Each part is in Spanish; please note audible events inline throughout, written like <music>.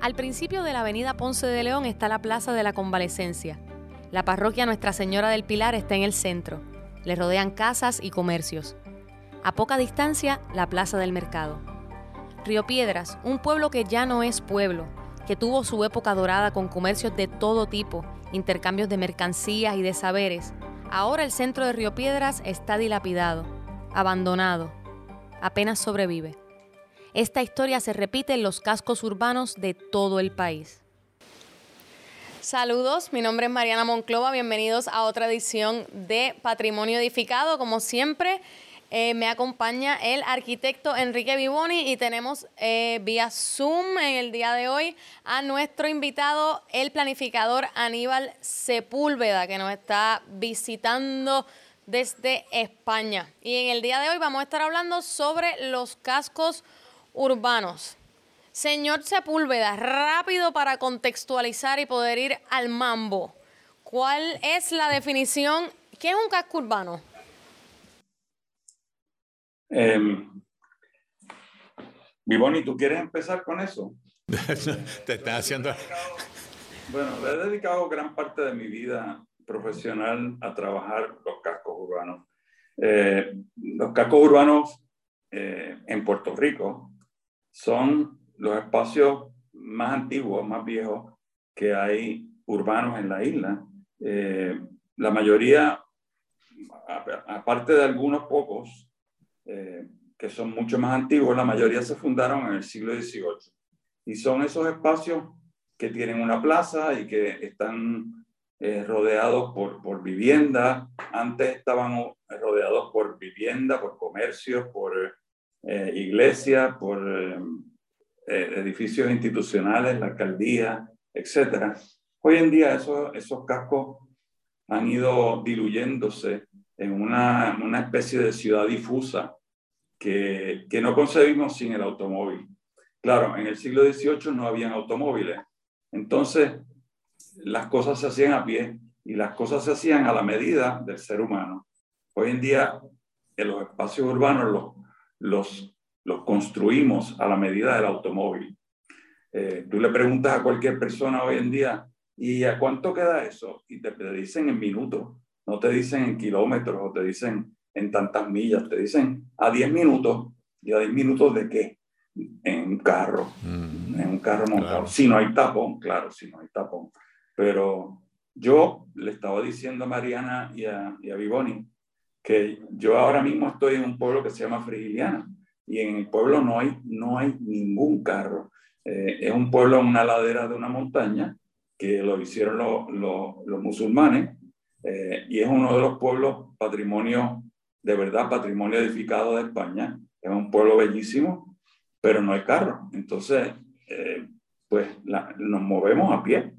Al principio de la avenida Ponce de León está la Plaza de la Convalecencia. La parroquia Nuestra Señora del Pilar está en el centro. Le rodean casas y comercios. A poca distancia, la Plaza del Mercado. Río Piedras, un pueblo que ya no es pueblo, que tuvo su época dorada con comercios de todo tipo, intercambios de mercancías y de saberes. Ahora el centro de Río Piedras está dilapidado, abandonado, apenas sobrevive. Esta historia se repite en los cascos urbanos de todo el país. Saludos, mi nombre es Mariana Monclova, bienvenidos a otra edición de Patrimonio Edificado. Como siempre, eh, me acompaña el arquitecto Enrique Vivoni y tenemos eh, vía Zoom en el día de hoy a nuestro invitado, el planificador Aníbal Sepúlveda, que nos está visitando desde España. Y en el día de hoy vamos a estar hablando sobre los cascos urbanos. Señor Sepúlveda, rápido para contextualizar y poder ir al mambo. ¿Cuál es la definición? ¿Qué es un casco urbano? Eh, Vivoni, ¿tú quieres empezar con eso? <laughs> Te están haciendo. Bueno, he dedicado gran parte de mi vida profesional a trabajar los cascos urbanos. Eh, los cascos urbanos eh, en Puerto Rico son los espacios más antiguos, más viejos que hay urbanos en la isla. Eh, la mayoría, aparte de algunos pocos, eh, que son mucho más antiguos, la mayoría se fundaron en el siglo XVIII. Y son esos espacios que tienen una plaza y que están eh, rodeados por, por vivienda. Antes estaban rodeados por vivienda, por comercios, por eh, iglesias, por eh, edificios institucionales, la alcaldía, etc. Hoy en día esos, esos cascos han ido diluyéndose en una, una especie de ciudad difusa que, que, no concebimos sin el automóvil. Claro, en el siglo XVIII no habían automóviles, entonces las cosas se hacían a pie y las cosas se hacían a la medida del ser humano. Hoy en día en los espacios urbanos los los, los construimos a la medida del automóvil. Eh, tú le preguntas a cualquier persona hoy en día, ¿y a cuánto queda eso? Y te, te dicen en minutos, no te dicen en kilómetros o te dicen en tantas millas, te dicen a 10 minutos. ¿Y a 10 minutos de qué? En un carro, mm, en un carro montado. Claro. Si no hay tapón, claro, si no hay tapón. Pero yo le estaba diciendo a Mariana y a, y a Vivoni que yo ahora mismo estoy en un pueblo que se llama Frigiliana y en el pueblo no hay, no hay ningún carro. Eh, es un pueblo en una ladera de una montaña que lo hicieron los, los, los musulmanes eh, y es uno de los pueblos patrimonio, de verdad, patrimonio edificado de España. Es un pueblo bellísimo, pero no hay carro. Entonces, eh, pues la, nos movemos a pie.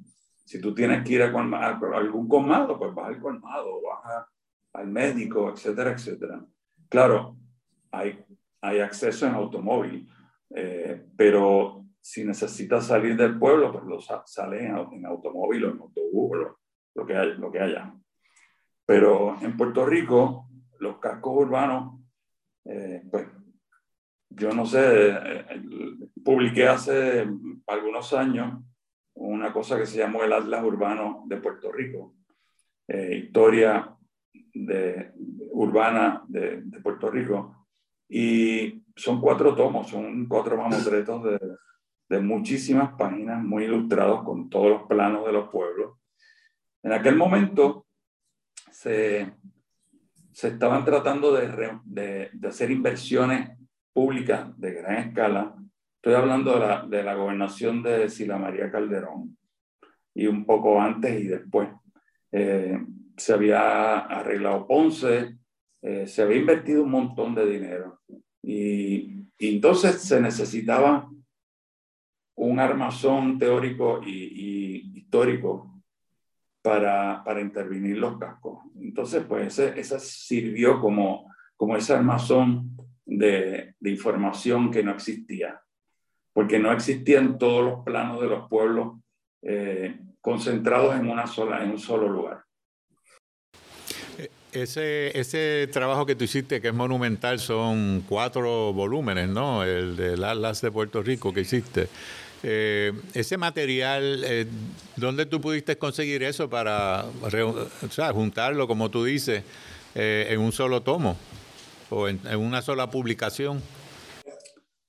Si tú tienes que ir a, a, a algún colmado, pues vas al colmado, vas a al médico, etcétera, etcétera. Claro, hay, hay acceso en automóvil, eh, pero si necesitas salir del pueblo, pues lo sale en, en, automóvil o en autobús, lo, lo, que haya, lo que haya. Pero en Puerto Rico, los cascos urbanos, eh, pues yo no sé, eh, publiqué hace algunos años una cosa que se llamó el Atlas Urbano de Puerto Rico, eh, historia de, urbana de, de, Puerto Rico. Y son cuatro tomos, son cuatro mamotretos de, de muchísimas páginas, muy ilustrados con todos los planos de los pueblos. En aquel momento se, se estaban tratando de, de, de, hacer inversiones públicas de gran escala. Estoy hablando de la, de la gobernación de Sila María Calderón y un poco antes y después. Eh, se había arreglado Ponce, eh, se había invertido un montón de dinero. Y, entonces se necesitaba un armazón teórico y, histórico para, para intervenir los cascos. Entonces, pues esa sirvió como, como ese armazón de, de, información que no existía, porque no existían todos los planos de los pueblos eh, concentrados en, una sola, en un solo lugar. Ese, ese trabajo que tú hiciste, que es monumental, son cuatro volúmenes, ¿no? El del Atlas de Puerto Rico que hiciste. Eh, ese material, eh, ¿dónde tú pudiste conseguir eso para juntarlo, como tú dices, eh, en un solo tomo o en, una sola publicación?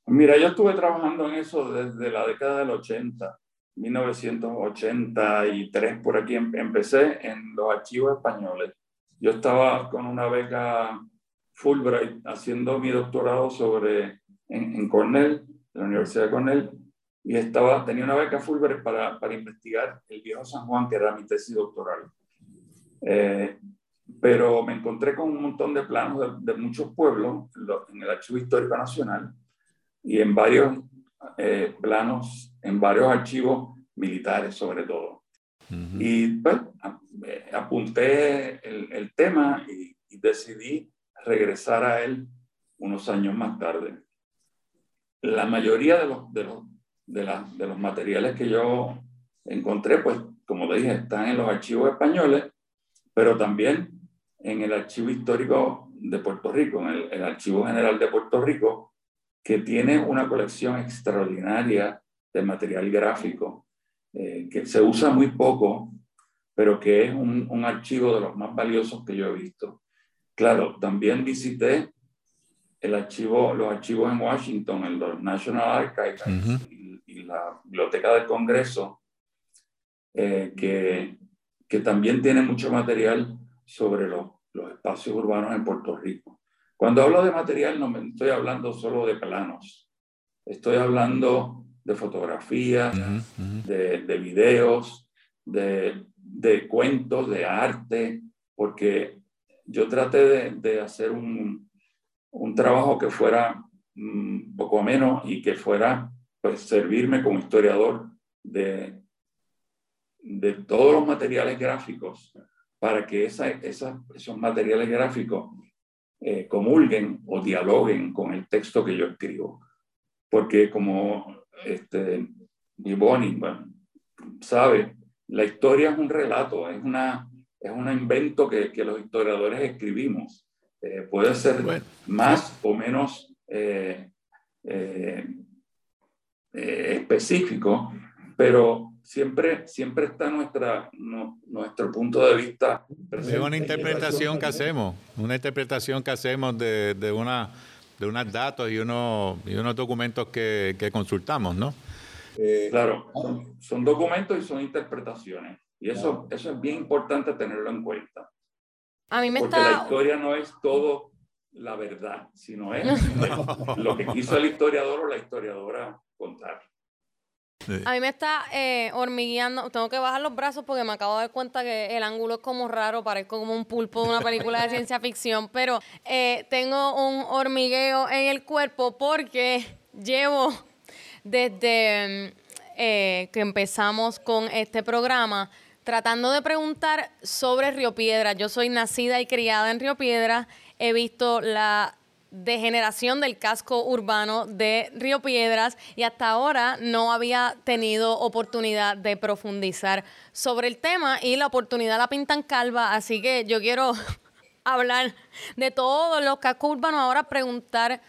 Mira, yo estuve trabajando en eso desde la década del 80, 1983, por aquí em, empecé en los archivos españoles. Yo estaba con una beca Fulbright haciendo mi doctorado sobre, en, en Cornell, la Universidad de Cornell, y estaba, tenía una beca Fulbright para, para investigar el viejo San Juan, que era mi tesis doctoral. Eh, pero me encontré con un montón de planos de, muchos pueblos en el Archivo Histórico Nacional y en varios eh, planos, en varios archivos militares sobre todo. Y pues eh, apunté el, el tema y, y, decidí regresar a él unos años más tarde. La mayoría de los, de los de, de los materiales que yo encontré, pues como dije, están en los archivos españoles, pero también en el archivo histórico de Puerto Rico, en el, Archivo General de Puerto Rico, que tiene una colección extraordinaria de material gráfico, eh, que se usa muy poco, pero que es un, un, archivo de los más valiosos que yo he visto. Claro, también visité el archivo, los archivos en Washington, el National Archives, y la Biblioteca del Congreso, eh, que, que, también tiene mucho material sobre los, los, espacios urbanos en Puerto Rico. Cuando hablo de material no me estoy hablando solo de planos, estoy hablando de fotografías, De, de, videos, de, de, cuentos, de arte, porque yo traté de, de hacer un, un, trabajo que fuera un mm, poco menos y que fuera pues servirme como historiador de, de todos los materiales gráficos para que esa, esos materiales gráficos eh, comulguen o dialoguen con el texto que yo escribo. Porque como este, Bonnie bueno, sabe, la historia es un relato, es, una, es un invento que, que los historiadores escribimos. Eh, puede ser más o menos eh, eh eh, específico, pero siempre, siempre está nuestra, nuestro punto de vista. Es una interpretación que hacemos, una interpretación que hacemos de, de, una, de unos datos y, unos, y unos documentos que, que consultamos, ¿no? Eh, claro, son, documentos y son interpretaciones. Y eso, eso es bien importante tenerlo en cuenta. A mí me Porque la historia no es todo la verdad, sino es <laughs> lo que quiso el historiador o la historiadora contar. A mí me está eh, hormigueando. Tengo que bajar los brazos porque me acabo de dar cuenta que el ángulo es como raro, parezco como un pulpo de una película de ciencia ficción. Pero eh, tengo un hormigueo en el cuerpo porque llevo desde eh, que empezamos con este programa tratando de preguntar sobre Río Piedra. Yo soy nacida y criada en Río Piedra. He visto la degeneración del casco urbano de Río Piedras y hasta ahora no había tenido oportunidad de profundizar sobre el tema y la oportunidad la pintan calva, así que yo quiero <laughs> hablar de todos los cascos urbanos, ahora preguntar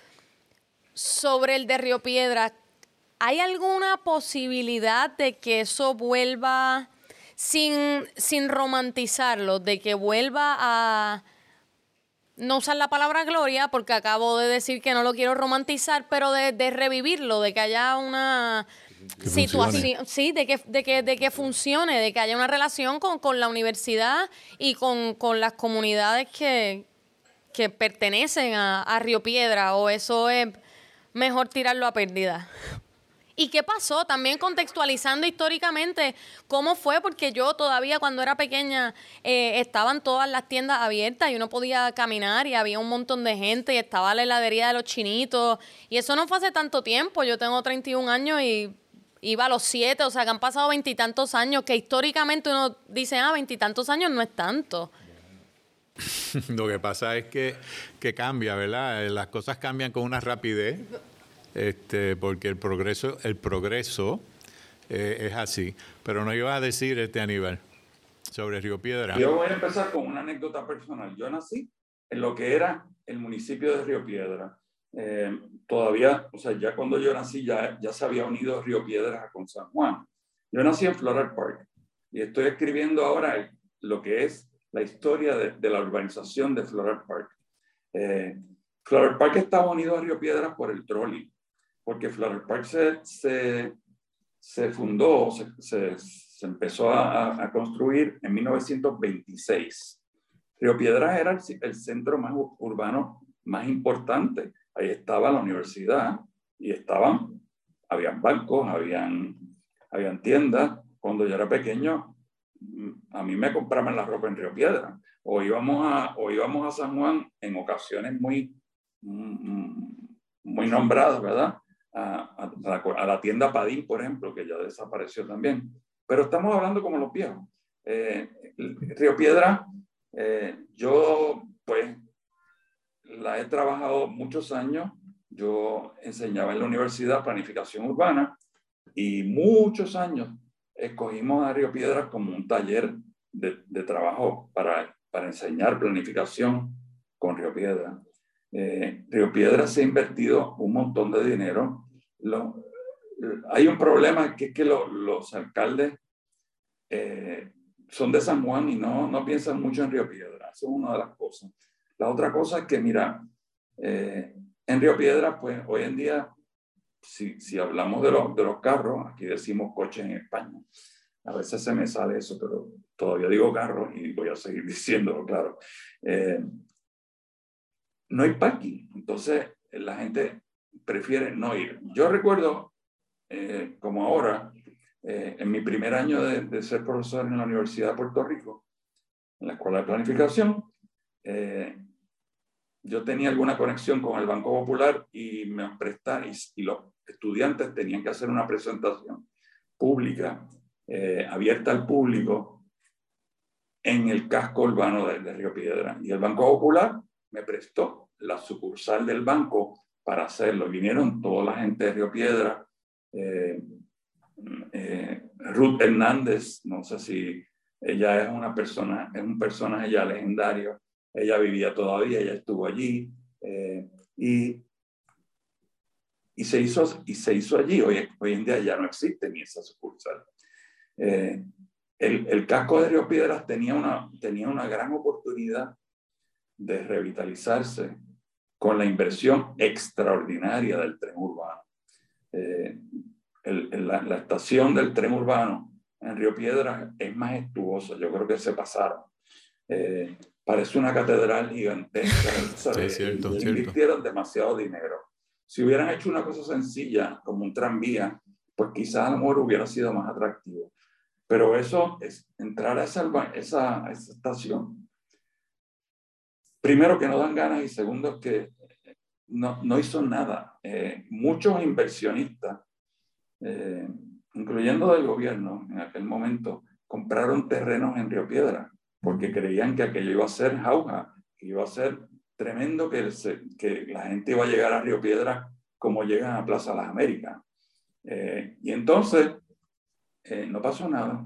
sobre el de Río Piedras. ¿Hay alguna posibilidad de que eso vuelva sin, sin romantizarlo, de que vuelva a no usar la palabra gloria porque acabo de decir que no lo quiero romantizar, pero de, revivirlo, de que haya una situación, sí, de que, de, que, de que funcione, de que haya una relación con, la universidad y con, las comunidades que, que pertenecen a, a Río Piedra, o eso es mejor tirarlo a pérdida. ¿Y qué pasó? También contextualizando históricamente cómo fue, porque yo todavía cuando era pequeña eh, estaban todas las tiendas abiertas y uno podía caminar y había un montón de gente y estaba la heladería de los chinitos. Y eso no fue hace tanto tiempo, yo tengo 31 años y iba a los siete, o sea, que han pasado veintitantos años, que históricamente uno dice, ah, veintitantos años no es tanto. <laughs> Lo que pasa es que, que cambia, ¿verdad? Las cosas cambian con una rapidez, este, porque el progreso, el progreso eh, es así. Pero no iba a decir este Aníbal sobre Río Piedra. Yo voy a empezar con una anécdota personal. Yo nací en lo que era el municipio de Río Piedra. Eh, todavía, o sea, ya cuando yo nací, ya, ya se había unido Río Piedras con San Juan. Yo nací en Floral Park y estoy escribiendo ahora lo que es la historia de, la urbanización de Floral Park. Eh, Floral Park estaba unido a Río Piedras por el trolley, porque Floral Park se, se, se fundó, se, se empezó a, a, construir en 1926. Río Piedras era el, el centro más urbano más importante ahí estaba la universidad y estaban, habían bancos, habían, habían tiendas. Cuando yo era pequeño, mm, a mí me compraban la ropa en Río Piedra. O íbamos a, o íbamos a San Juan en ocasiones muy, mm, muy nombradas, ¿verdad? A, la, tienda Padín, por ejemplo, que ya desapareció también. Pero estamos hablando como los viejos. Eh, Río Piedra, eh, yo pues la he trabajado muchos años. Yo enseñaba en la universidad planificación urbana y muchos años escogimos a Río Piedras como un taller de, trabajo para, para, enseñar planificación con Río Piedras. Eh, Río Piedras se ha invertido un montón de dinero. Lo, hay un problema que es que lo, los alcaldes eh, son de San Juan y no, no piensan mucho en Río Piedras. Eso es una de las cosas. La otra cosa es que, mira, eh, en Río Piedra, pues hoy en día, si, si hablamos de, de los carros, aquí decimos coches en España. A veces se me sale eso, pero todavía digo carros y voy a seguir <laughs> diciéndolo, claro. Eh, no hay parking, entonces la gente prefiere no ir. Yo recuerdo, eh, como ahora, en mi primer año de, de, ser profesor en la Universidad de Puerto Rico, en la Escuela de Planificación, yo tenía alguna conexión con el Banco Popular y me prestaron, y, los estudiantes tenían que hacer una presentación pública, eh, abierta al público, en el casco urbano de, Río Piedra. Y el Banco Popular me prestó la sucursal del banco para hacerlo. Vinieron toda la gente de Río Piedra, eh, eh, Ruth Hernández, no sé si ella es una persona, es un personaje ya legendario, ella vivía todavía, ella estuvo allí eh, y, y, se hizo, y se hizo allí. Hoy, hoy en día ya no existe ni esa sucursal. Eh, el, el, casco de Río Piedras tenía una, tenía una gran oportunidad de revitalizarse con la inversión extraordinaria del tren urbano. Eh, el, la, la, estación del tren urbano en Río Piedras es majestuosa, yo creo que se pasaron. Eh, parece una catedral gigantesca. <laughs> Sí, cierto, invirtieron demasiado dinero. Si hubieran hecho una cosa sencilla, como un tranvía, pues quizás a lo mejor hubiera sido más atractivo. Pero eso es entrar a esa, esa, esa estación. Primero que no dan ganas y segundo que no, no hizo nada. Eh, muchos inversionistas, eh, incluyendo del gobierno en aquel momento, compraron terrenos en Río Piedra porque creían que aquello iba a ser jauja, que iba a ser tremendo, que, que la gente iba a llegar a Río Piedra como llegan a Plaza Las Américas. Eh, y entonces eh, no pasó nada.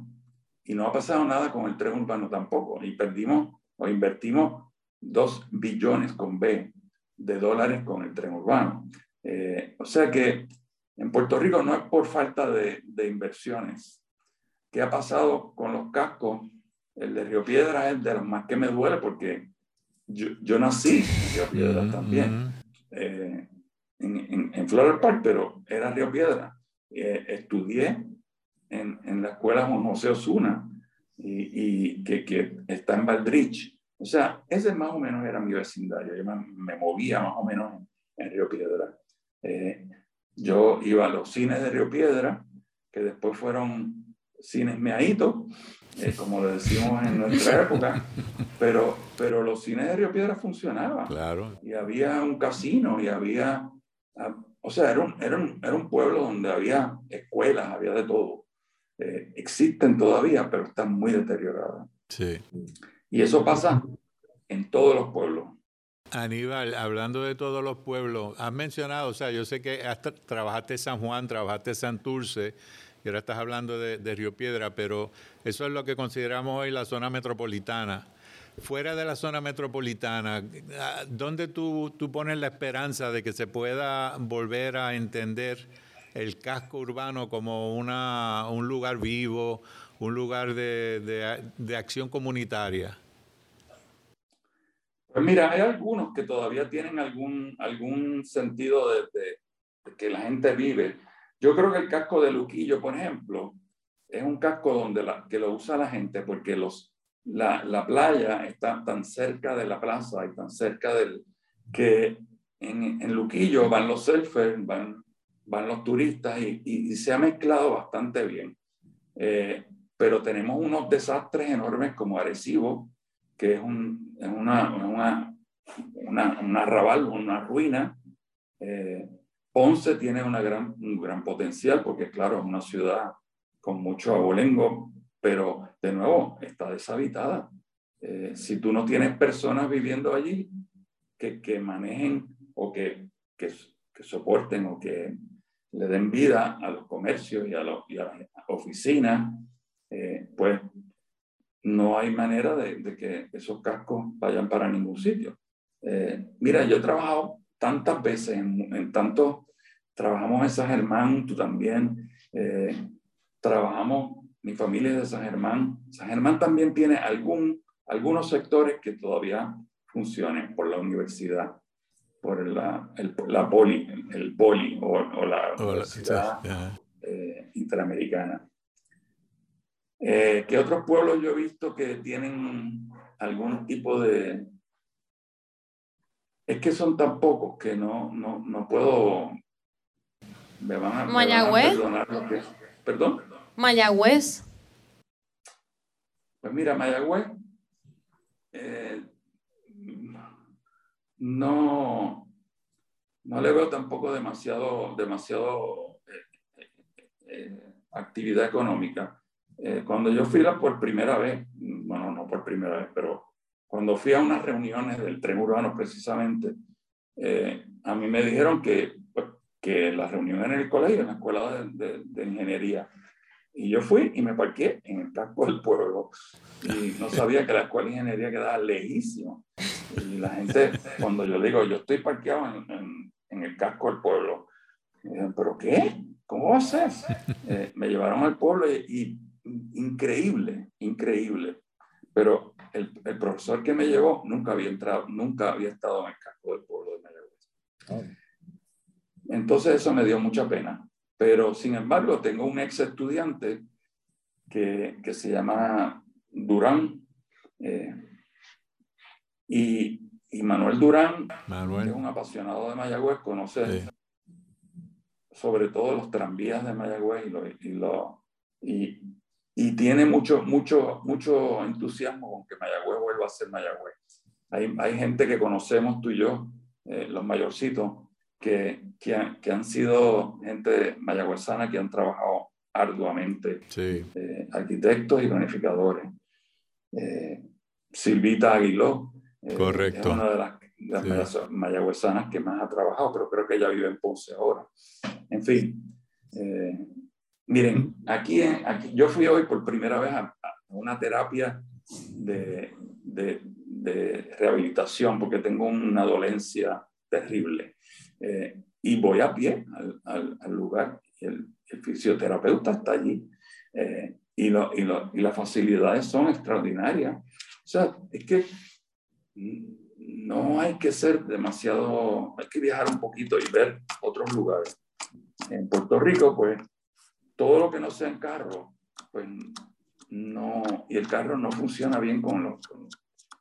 Y no ha pasado nada con el tren urbano tampoco. Y perdimos o invertimos dos billones con B de dólares con el tren urbano. Eh, o sea que en Puerto Rico no es por falta de, de inversiones. ¿Qué ha pasado con los cascos el de Río Piedra es de los más que me duele porque yo, yo nací en Río Piedra también, eh, en, en, Floral Park, pero era Río Piedra. Eh, estudié en, en, la escuela Juan José Osuna y, y que, que, está en Valdrich. O sea, ese más o menos era mi vecindario. Yo me, movía más o menos en, Río Piedra. Eh, yo iba a los cines de Río Piedra, que después fueron cines meaditos, eh, como lo decimos en nuestra <laughs> época, pero, pero los cines de Río Piedra funcionaban. Claro. Y había un casino y había, o sea, era un, era un, era un pueblo donde había escuelas, había de todo. Eh, existen todavía, pero están muy deterioradas. Sí. Y eso pasa en todos los pueblos. Aníbal, hablando de todos los pueblos, has mencionado, o sea, yo sé que hasta trabajaste San Juan, trabajaste Santurce, y ahora estás hablando de, de, Río Piedra, pero eso es lo que consideramos hoy la zona metropolitana. Fuera de la zona metropolitana, ¿dónde tú, pones la esperanza de que se pueda volver a entender el casco urbano como una, un lugar vivo, un lugar de, de acción comunitaria? Pues mira, hay algunos que todavía tienen algún, algún sentido de, de, que la gente vive. Yo creo que el casco de Luquillo, por ejemplo, es un casco donde la, que lo usa la gente porque los, la, la, playa está tan cerca de la plaza y tan cerca del que en, en Luquillo van los surfers, van, van los turistas y, y, y se ha mezclado bastante bien. Eh, pero tenemos unos desastres enormes como Arecibo, que es, un, es una, una, una, un arrabal, una ruina. Eh, Ponce tiene una gran, un gran potencial porque, claro, es una ciudad con mucho abolengo, pero de nuevo está deshabitada. Eh, si tú no tienes personas viviendo allí que, que manejen o que, que, que, soporten o que le den vida a los comercios y a, los, y a las oficinas, eh, pues no hay manera de, de, que esos cascos vayan para ningún sitio. Eh, mira, yo he trabajado tantas veces en, en tanto, trabajamos en San Germán, tú también, eh, trabajamos, mi familia es de San Germán. San Germán también tiene algún, algunos sectores que todavía funcionan por la universidad, por la, el, la poli, el poli o, o la oh, universidad yeah. eh, interamericana. Eh, ¿Qué otros pueblos yo he visto que tienen algún tipo de... Es que son tan pocos que no, no, no puedo... Me van a, Mayagüez. Van a perdonar que... ¿Perdón? Mayagüez. Pues mira, Mayagüez eh, no, no le veo tampoco demasiado, demasiado eh, actividad económica. Eh, cuando yo fui la por primera vez, bueno, no por primera vez, pero cuando fui a unas reuniones del tren urbano precisamente, eh, a mí me dijeron que, pues, que la reunión en el colegio, en la escuela de, de, de, ingeniería, y yo fui y me parqué en el casco del pueblo y no sabía que la escuela de ingeniería quedaba lejísimo. Y la gente, cuando yo digo, yo estoy parqueado en, en, en el casco del pueblo, me dicen, ¿pero qué? ¿Cómo va a ser? Eh, me llevaron al pueblo y, y increíble, increíble. Pero el, el, profesor que me llevó nunca había entrado, nunca había estado en el casco del pueblo de Mayagüez. Oh. Entonces eso me dio mucha pena. Pero sin embargo, tengo un ex estudiante que, que se llama Durán. Eh, y, y, Manuel Durán, Manuel. que es un apasionado de Mayagüez, conoce sí. sobre todo los tranvías de Mayagüez y, lo, y, lo, y, y tiene mucho, mucho, mucho entusiasmo con que Mayagüez vuelva a ser Mayagüez. Hay, hay gente que conocemos tú y yo, eh, los mayorcitos, que, que, han, que han sido gente mayagüezana que han trabajado arduamente, sí. eh, arquitectos y planificadores. Eh, Silvita Aguiló, Correcto. es una de las, de las sí. mayagüezanas que más ha trabajado, pero creo que ella vive en Ponce ahora. En fin, Miren, aquí, aquí, yo fui hoy por primera vez a, a una terapia de, de, de, rehabilitación porque tengo una dolencia terrible. Eh, y voy a pie al, al, al lugar el, el, fisioterapeuta está allí. Eh, y, lo, y, lo, y, las facilidades son extraordinarias. O sea, es que no hay que ser demasiado, hay que viajar un poquito y ver otros lugares. En Puerto Rico, pues, todo lo que no sea en carro, pues no, y el carro no funciona bien con los, con,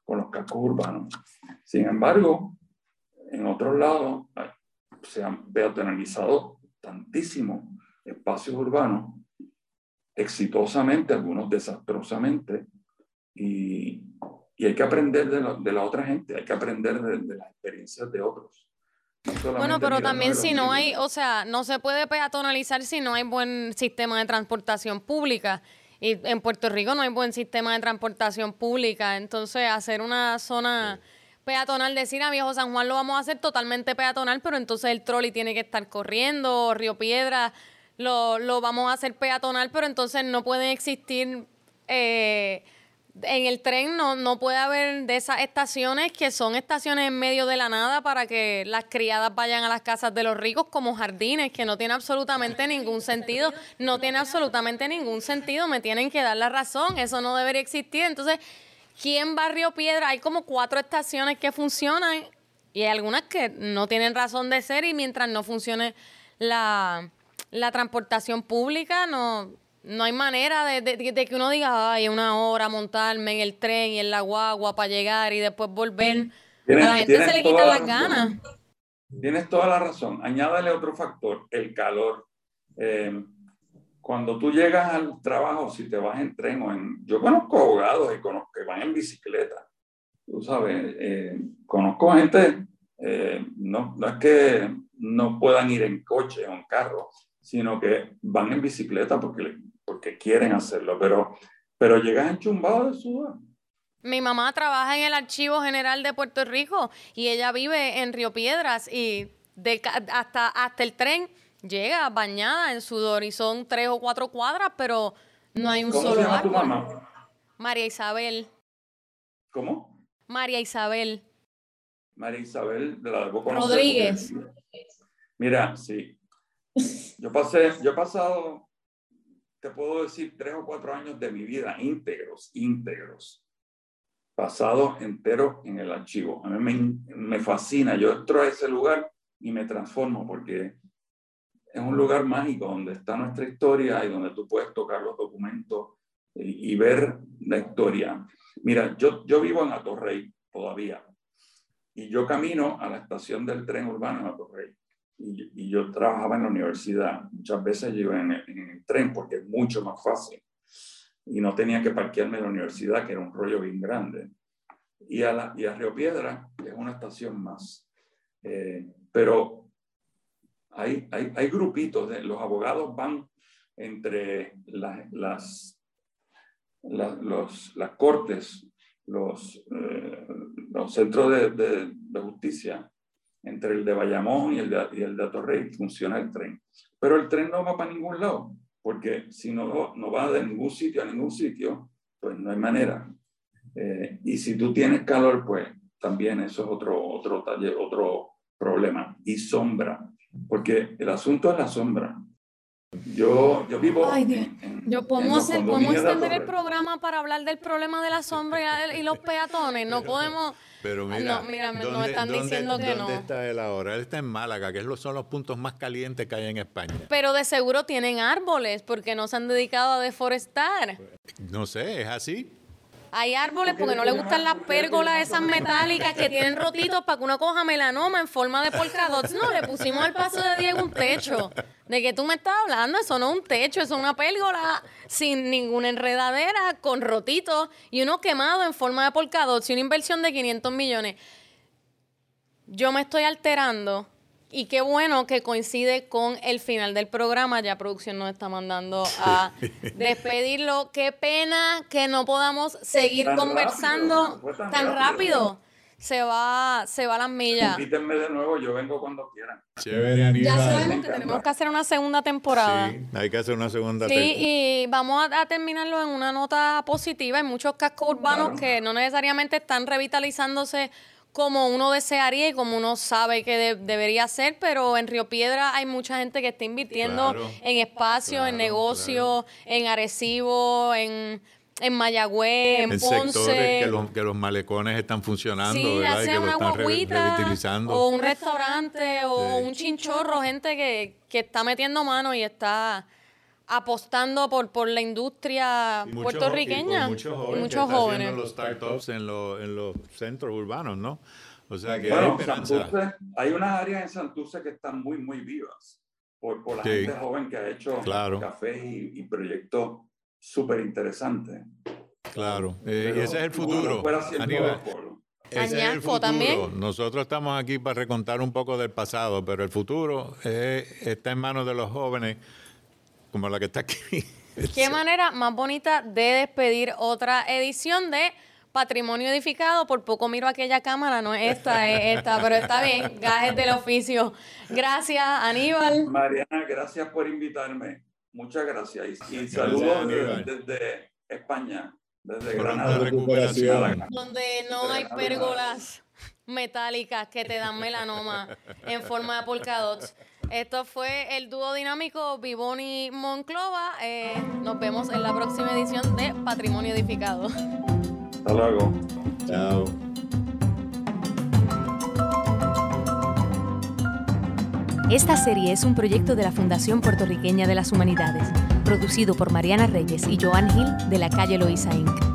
con los cascos urbanos. Sin embargo, en otros lados se han peatonalizado tantísimos espacios urbanos, exitosamente, algunos desastrosamente, y, y hay que aprender de, lo, de, la otra gente, hay que aprender de, de las experiencias de otros. Bueno, pero también si no hay, o sea, no se puede peatonalizar si no hay buen sistema de transportación pública. Y en Puerto Rico no hay buen sistema de transportación pública. Entonces, hacer una zona peatonal, decir a Viejo San Juan lo vamos a hacer totalmente peatonal, pero entonces el trolley tiene que estar corriendo, Río Piedra lo, lo vamos a hacer peatonal, pero entonces no pueden existir eh, en el tren no, no puede haber de esas estaciones que son estaciones en medio de la nada para que las criadas vayan a las casas de los ricos como jardines, que no tiene absolutamente ningún sentido, no tiene absolutamente ningún sentido, me tienen que dar la razón, eso no debería existir. Entonces, ¿quién Barrio Piedra? Hay como cuatro estaciones que funcionan y hay algunas que no tienen razón de ser y mientras no funcione la, la transportación pública, no no hay manera de, que uno diga, ay, una hora montarme en el tren y en la guagua para llegar y después volver. a la gente se le quitan las ganas. Tienes toda la razón. Añádale otro factor, el calor. Eh, cuando tú llegas al trabajo, si te vas en tren o en... Yo conozco abogados y conozco que van en bicicleta. Tú sabes, eh, conozco gente, eh, no, no es que no puedan ir en coche o en carro, sino que van en bicicleta porque porque quieren hacerlo, pero, pero llegas enchumbado de sudor. Mi mamá trabaja en el Archivo General de Puerto Rico y ella vive en Río Piedras y de, hasta, hasta el tren llega bañada en sudor y son tres o cuatro cuadras, pero no hay un ¿Cómo solo se llama tu mamá? María Isabel. ¿Cómo? María Isabel. María Isabel de la Rodríguez. Mira, sí. Yo pasé, yo he pasado te puedo decir, tres o cuatro años de mi vida íntegros, íntegros, pasados enteros en el archivo. A mí me, me fascina. Yo entro a ese lugar y me transformo porque es un lugar mágico donde está nuestra historia y donde tú puedes tocar los documentos y, y ver la historia. Mira, yo, yo vivo en Atorrey todavía y yo camino a la estación del tren urbano en Atorrey y, yo trabajaba en la universidad. Muchas veces yo en el, en el, tren porque es mucho más fácil y no tenía que parquearme en la universidad, que era un rollo bien grande. Y a, la, y a Río Piedra es una estación más. Eh, pero hay, hay, hay, grupitos, de, los abogados van entre la, las, la, los, las cortes, los, eh, los centros de, de, de justicia entre el de Bayamón y el de, y Atorrey funciona el tren. Pero el tren no va para ningún lado, porque si no, no va de ningún sitio a ningún sitio, pues no hay manera. Eh, y si tú tienes calor, pues también eso es otro, otro, taller, otro problema. Y sombra, porque el asunto es la sombra. Yo, yo vivo. yo podemos, podemos extender el programa para hablar del problema de la sombra y, los peatones. No podemos. Pero mira, no, mira nos están diciendo que no. ¿Dónde está él ahora? Él está en Málaga, que son los puntos más calientes que hay en España. Pero de seguro tienen árboles, porque no se han dedicado a deforestar. No sé, es así. Hay árboles porque no le gustan las pérgolas esas metálicas que tienen rotitos para que uno coja melanoma en forma de polkadots. No, le pusimos al paso de Diego un techo. ¿De que tú me estás hablando? Eso no es un techo, eso es una pérgola sin ninguna enredadera, con rotitos y uno quemado en forma de polkadots y una inversión de 500 millones. Yo me estoy alterando y qué bueno que coincide con el final del programa. Ya producción nos está mandando a despedirlo. Qué pena que no podamos seguir conversando tan, rápido. Se va, se va a las millas. Invítenme de nuevo, yo vengo cuando quieran. ya sabemos que tenemos que hacer una segunda temporada. Sí, hay que hacer una segunda temporada. Sí, y vamos a, terminarlo en una nota positiva. Hay muchos cascos urbanos que no necesariamente están revitalizándose como uno desearía y como uno sabe que debería ser, pero en Río Piedra hay mucha gente que está invirtiendo en espacios, en negocios, en Arecibo, en, en Mayagüez, en, Ponce. sectores que los, que los malecones están funcionando, ¿verdad? y que una lo están O un restaurante o un chinchorro, gente que, que está metiendo mano y está apostando por, por la industria puertorriqueña. muchos jóvenes. muchos jóvenes. los startups en, en, los centros urbanos, ¿no? O sea que hay, Santurce, hay unas áreas en Santurce que están muy, muy vivas por, por la gente joven que ha hecho café y, proyectos súper interesantes. Claro, eh, y ese es el futuro. Añasco también. Nosotros estamos aquí para recontar un poco del pasado, pero el futuro está en manos de los jóvenes, como la que está aquí. Qué <laughs> manera más bonita de despedir otra edición de Patrimonio Edificado. Por poco miro aquella cámara, no es esta, es esta, pero está bien, gajes del oficio. Gracias, Aníbal. Mariana, gracias por invitarme. Muchas gracias. Y, saludos desde, España, desde Granada. Donde no hay pérgolas metálicas que te dan melanoma en forma de polkadots. Esto fue el dúo dinámico Vivoni Monclova. Eh, nos vemos en la próxima edición de Patrimonio Edificado. Hasta luego. Chao. Esta serie es un proyecto de la Fundación Puertorriqueña de las Humanidades, producido por Mariana Reyes y Joan Gil de la calle Loíza Inc.